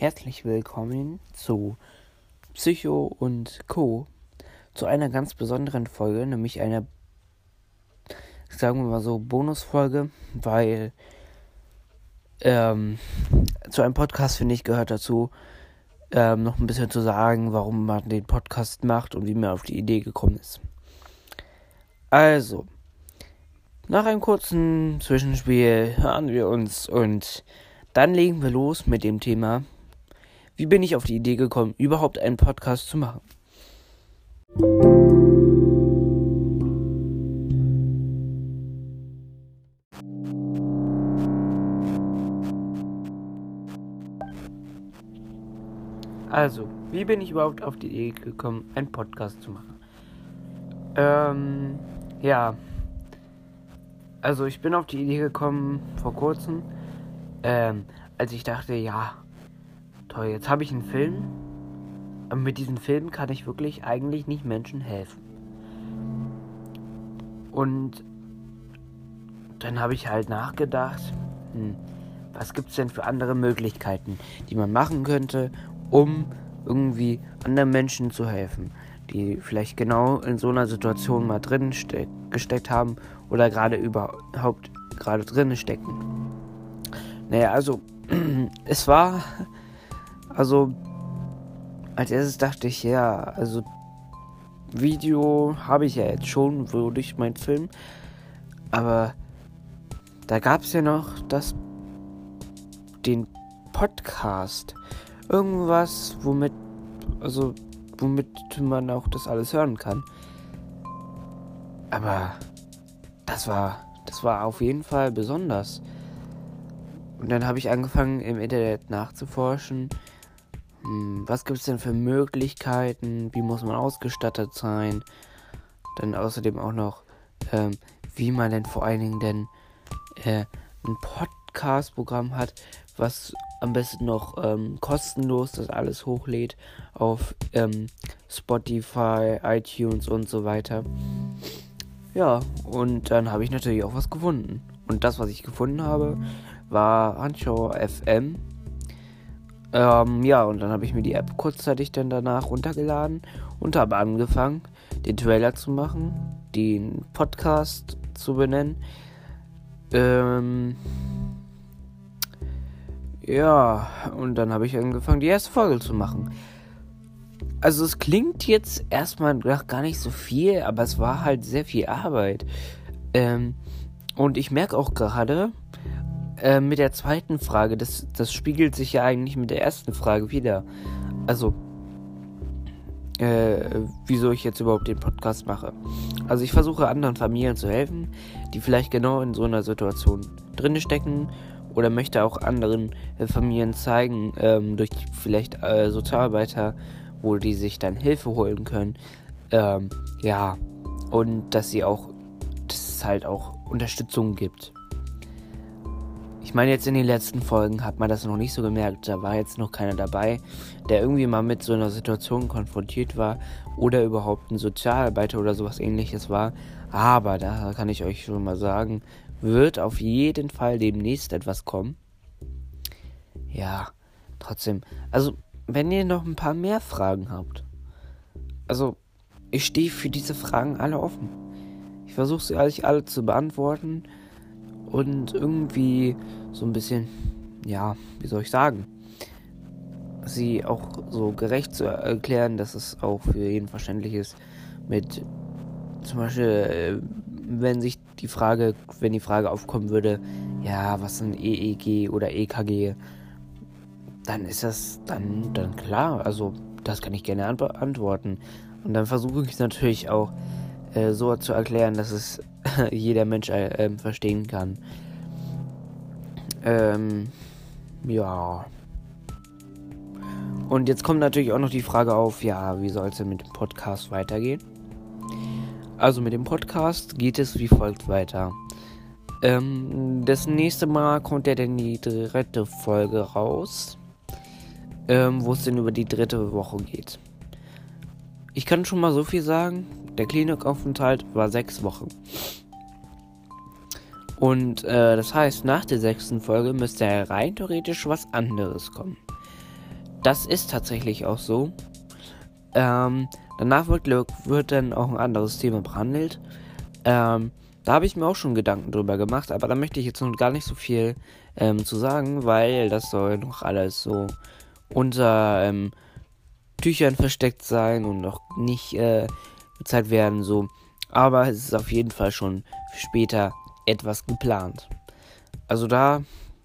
Herzlich willkommen zu Psycho und Co. Zu einer ganz besonderen Folge, nämlich einer, sagen wir mal so, Bonusfolge, weil ähm, zu einem Podcast, finde ich, gehört dazu, ähm, noch ein bisschen zu sagen, warum man den Podcast macht und wie man auf die Idee gekommen ist. Also, nach einem kurzen Zwischenspiel hören wir uns und dann legen wir los mit dem Thema, wie bin ich auf die Idee gekommen, überhaupt einen Podcast zu machen. Also, wie bin ich überhaupt auf die Idee gekommen, einen Podcast zu machen? Ähm, ja. Also, ich bin auf die Idee gekommen vor kurzem, ähm, als ich dachte, ja, toll, jetzt habe ich einen Film. Und mit diesem Film kann ich wirklich eigentlich nicht Menschen helfen. Und dann habe ich halt nachgedacht, hm, was gibt es denn für andere Möglichkeiten, die man machen könnte, um irgendwie anderen Menschen zu helfen, die vielleicht genau in so einer Situation mal drin ste gesteckt haben oder gerade überhaupt gerade drin stecken. Naja, also es war, also als erstes dachte ich, ja, also Video habe ich ja jetzt schon durch meinen Film, aber da gab es ja noch das, den Podcast irgendwas, womit, also, womit man auch das alles hören kann. Aber das war, das war auf jeden Fall besonders. Und dann habe ich angefangen im Internet nachzuforschen. Hm, was gibt es denn für Möglichkeiten? Wie muss man ausgestattet sein? Dann außerdem auch noch, ähm, wie man denn vor allen Dingen denn äh, ein Podcast-Programm hat, was am besten noch ähm, kostenlos das alles hochlädt auf ähm, Spotify, iTunes und so weiter. Ja, und dann habe ich natürlich auch was gefunden. Und das, was ich gefunden habe, war Anchor FM. Ähm, ja, und dann habe ich mir die App kurzzeitig dann danach runtergeladen und habe angefangen, den Trailer zu machen, den Podcast zu benennen. Ähm, ja, und dann habe ich angefangen, die erste Folge zu machen. Also es klingt jetzt erstmal gar nicht so viel, aber es war halt sehr viel Arbeit. Ähm, und ich merke auch gerade äh, mit der zweiten Frage, das, das spiegelt sich ja eigentlich mit der ersten Frage wieder. Also, äh, wieso ich jetzt überhaupt den Podcast mache. Also ich versuche anderen Familien zu helfen, die vielleicht genau in so einer Situation drin stecken oder möchte auch anderen äh, Familien zeigen, ähm, durch vielleicht äh, Sozialarbeiter, wo die sich dann Hilfe holen können. Ähm, ja, und dass sie auch, dass es halt auch Unterstützung gibt. Ich meine, jetzt in den letzten Folgen hat man das noch nicht so gemerkt. Da war jetzt noch keiner dabei, der irgendwie mal mit so einer Situation konfrontiert war oder überhaupt ein Sozialarbeiter oder sowas ähnliches war. Aber da kann ich euch schon mal sagen, wird auf jeden Fall demnächst etwas kommen. Ja, trotzdem. Also, wenn ihr noch ein paar mehr Fragen habt. Also, ich stehe für diese Fragen alle offen. Ich versuche sie euch alle zu beantworten und irgendwie so ein bisschen, ja, wie soll ich sagen, sie auch so gerecht zu erklären, dass es auch für jeden verständlich ist. Mit zum Beispiel, äh, wenn sich die Frage, wenn die Frage aufkommen würde, ja, was sind EEG oder EKG, dann ist das dann, dann klar. Also, das kann ich gerne antworten. Und dann versuche ich natürlich auch äh, so zu erklären, dass es jeder Mensch äh, verstehen kann. Ähm, ja. Und jetzt kommt natürlich auch noch die Frage auf, ja, wie soll es denn mit dem Podcast weitergehen? Also mit dem Podcast geht es wie folgt weiter. Ähm, das nächste Mal kommt ja dann die dritte Folge raus, ähm, wo es denn über die dritte Woche geht. Ich kann schon mal so viel sagen, der Klinikaufenthalt war sechs Wochen. Und äh, das heißt, nach der sechsten Folge müsste rein theoretisch was anderes kommen. das ist tatsächlich auch so. Ähm, danach wird, wird dann auch ein anderes Thema behandelt. Ähm, da habe ich mir auch schon Gedanken drüber gemacht, aber da möchte ich jetzt noch gar nicht so viel ähm, zu sagen, weil das soll noch alles so unter ähm, Tüchern versteckt sein und noch nicht äh, gezeigt werden, so. Aber es ist auf jeden Fall schon später etwas geplant. Also da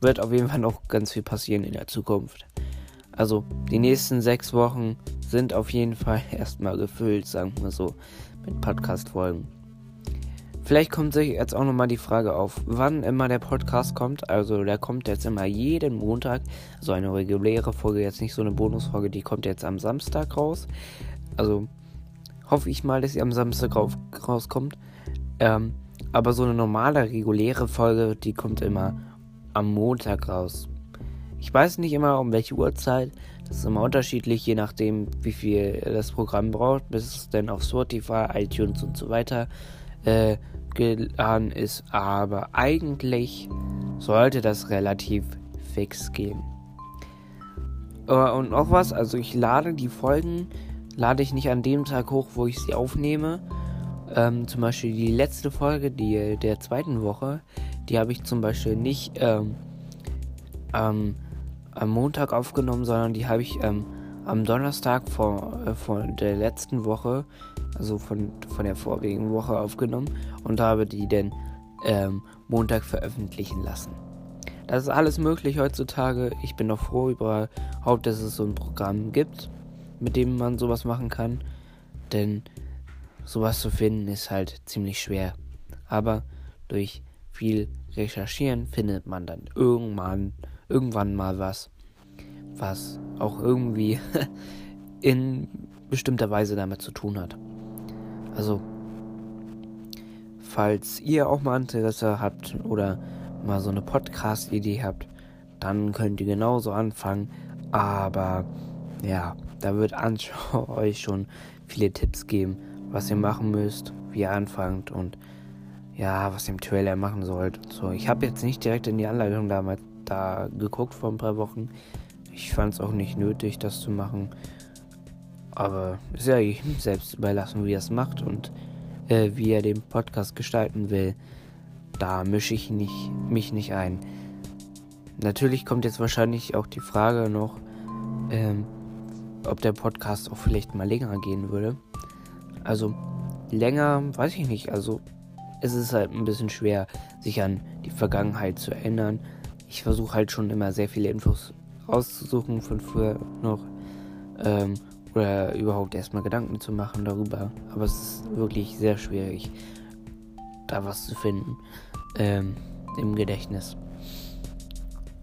wird auf jeden Fall noch ganz viel passieren in der Zukunft. Also die nächsten sechs Wochen sind auf jeden Fall erstmal gefüllt, sagen wir so, mit Podcast-Folgen. Vielleicht kommt sich jetzt auch nochmal die Frage auf, wann immer der Podcast kommt. Also der kommt jetzt immer jeden Montag. Also eine reguläre Folge, jetzt nicht so eine Bonusfolge, die kommt jetzt am Samstag raus. Also hoffe ich mal, dass sie am Samstag raus, rauskommt. Ähm, aber so eine normale, reguläre Folge, die kommt immer am Montag raus. Ich weiß nicht immer um welche Uhrzeit. Das ist immer unterschiedlich, je nachdem, wie viel das Programm braucht, bis es dann auf Spotify, iTunes und so weiter äh, geladen ist, aber eigentlich sollte das relativ fix gehen. Uh, und noch was, also ich lade die Folgen, lade ich nicht an dem Tag hoch, wo ich sie aufnehme. Ähm, zum Beispiel die letzte Folge, die der zweiten Woche, die habe ich zum Beispiel nicht ähm, ähm, am Montag aufgenommen, sondern die habe ich ähm, am Donnerstag vor, äh, von der letzten Woche, also von, von der vorigen Woche aufgenommen und habe die dann ähm, Montag veröffentlichen lassen. Das ist alles möglich heutzutage. Ich bin auch froh überhaupt, dass es so ein Programm gibt, mit dem man sowas machen kann. Denn sowas zu finden ist halt ziemlich schwer. Aber durch viel Recherchieren findet man dann irgendwann, irgendwann mal was was auch irgendwie in bestimmter Weise damit zu tun hat. Also, falls ihr auch mal Interesse habt oder mal so eine Podcast-Idee habt, dann könnt ihr genauso anfangen. Aber ja, da wird Anschau euch schon viele Tipps geben, was ihr machen müsst, wie ihr anfangt und ja, was ihr im Trailer machen sollt. So, ich habe jetzt nicht direkt in die Anleitung damals da geguckt vor ein paar Wochen. Ich fand es auch nicht nötig, das zu machen. Aber ist ja jedem selbst überlassen, wie er es macht und äh, wie er den Podcast gestalten will. Da mische ich nicht, mich nicht ein. Natürlich kommt jetzt wahrscheinlich auch die Frage noch, ähm, ob der Podcast auch vielleicht mal länger gehen würde. Also länger, weiß ich nicht. Also es ist halt ein bisschen schwer, sich an die Vergangenheit zu erinnern. Ich versuche halt schon immer sehr viele Infos rauszusuchen von früher noch. Ähm, oder überhaupt erstmal Gedanken zu machen darüber. Aber es ist wirklich sehr schwierig, da was zu finden ähm, im Gedächtnis.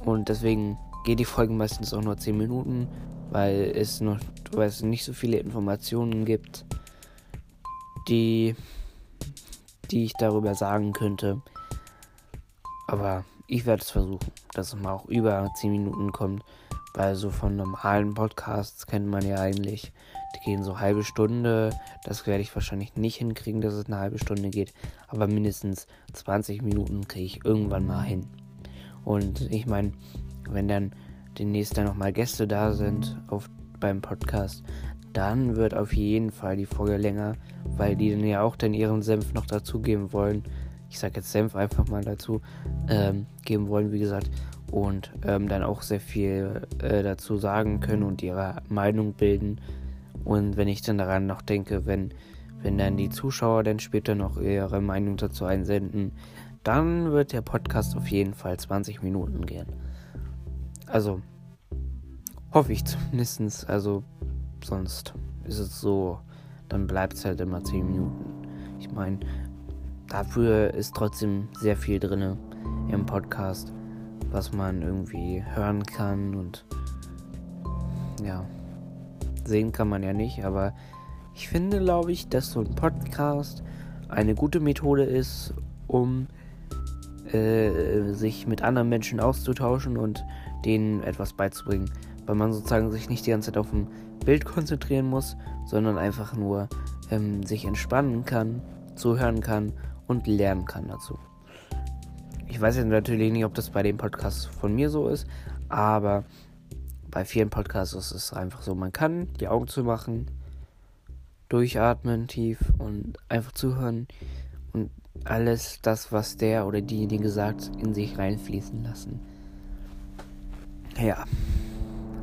Und deswegen geht die Folge meistens auch nur 10 Minuten, weil es noch weil es nicht so viele Informationen gibt, die, die ich darüber sagen könnte. Aber ich werde es versuchen, dass es mal auch über 10 Minuten kommt. Weil so von normalen Podcasts kennt man ja eigentlich, die gehen so halbe Stunde. Das werde ich wahrscheinlich nicht hinkriegen, dass es eine halbe Stunde geht. Aber mindestens 20 Minuten kriege ich irgendwann mal hin. Und ich meine, wenn dann demnächst dann nochmal Gäste da sind auf, beim Podcast, dann wird auf jeden Fall die Folge länger, weil die dann ja auch dann ihren Senf noch dazugeben wollen ich sage jetzt Senf einfach mal dazu, ähm, geben wollen, wie gesagt, und ähm, dann auch sehr viel äh, dazu sagen können und ihre Meinung bilden. Und wenn ich dann daran noch denke, wenn, wenn dann die Zuschauer dann später noch ihre Meinung dazu einsenden, dann wird der Podcast auf jeden Fall 20 Minuten gehen. Also, hoffe ich zumindest. Also, sonst ist es so, dann bleibt es halt immer 10 Minuten. Ich meine, dafür ist trotzdem sehr viel drin im Podcast, was man irgendwie hören kann und ja, sehen kann man ja nicht, aber ich finde, glaube ich, dass so ein Podcast eine gute Methode ist, um äh, sich mit anderen Menschen auszutauschen und denen etwas beizubringen, weil man sozusagen sich nicht die ganze Zeit auf ein Bild konzentrieren muss, sondern einfach nur ähm, sich entspannen kann, zuhören kann und lernen kann dazu. Ich weiß jetzt natürlich nicht, ob das bei dem Podcast von mir so ist, aber bei vielen Podcasts ist es einfach so, man kann die Augen zu machen, durchatmen tief und einfach zuhören und alles das, was der oder diejenige sagt, in sich reinfließen lassen. Ja,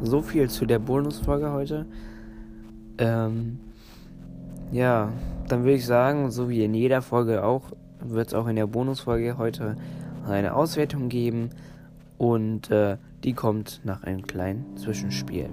so viel zu der Bonusfolge heute. Ähm, ja, dann würde ich sagen, so wie in jeder Folge auch, wird es auch in der Bonusfolge heute eine Auswertung geben und äh, die kommt nach einem kleinen Zwischenspiel.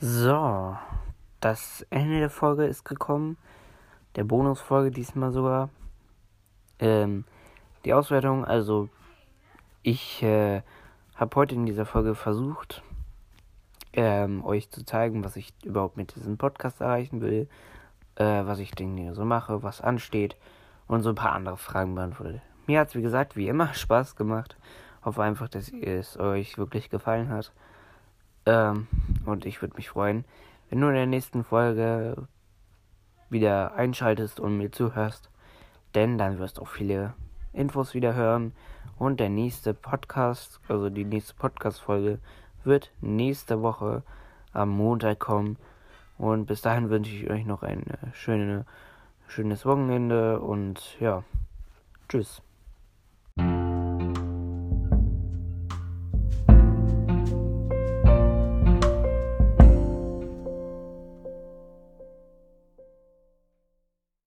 So, das Ende der Folge ist gekommen. Der Bonusfolge diesmal sogar. Ähm, die Auswertung, also ich äh, habe heute in dieser Folge versucht, ähm, euch zu zeigen, was ich überhaupt mit diesem Podcast erreichen will, äh, was ich denn so mache, was ansteht und so ein paar andere Fragen beantwortet. Mir hat es, wie gesagt, wie immer Spaß gemacht. Hoffe einfach, dass es euch wirklich gefallen hat. Ähm, und ich würde mich freuen, wenn du in der nächsten Folge wieder einschaltest und mir zuhörst. Denn dann wirst du auch viele Infos wieder hören. Und der nächste Podcast, also die nächste Podcast-Folge, wird nächste Woche am Montag kommen. Und bis dahin wünsche ich euch noch ein schöne, schönes Wochenende und ja, tschüss.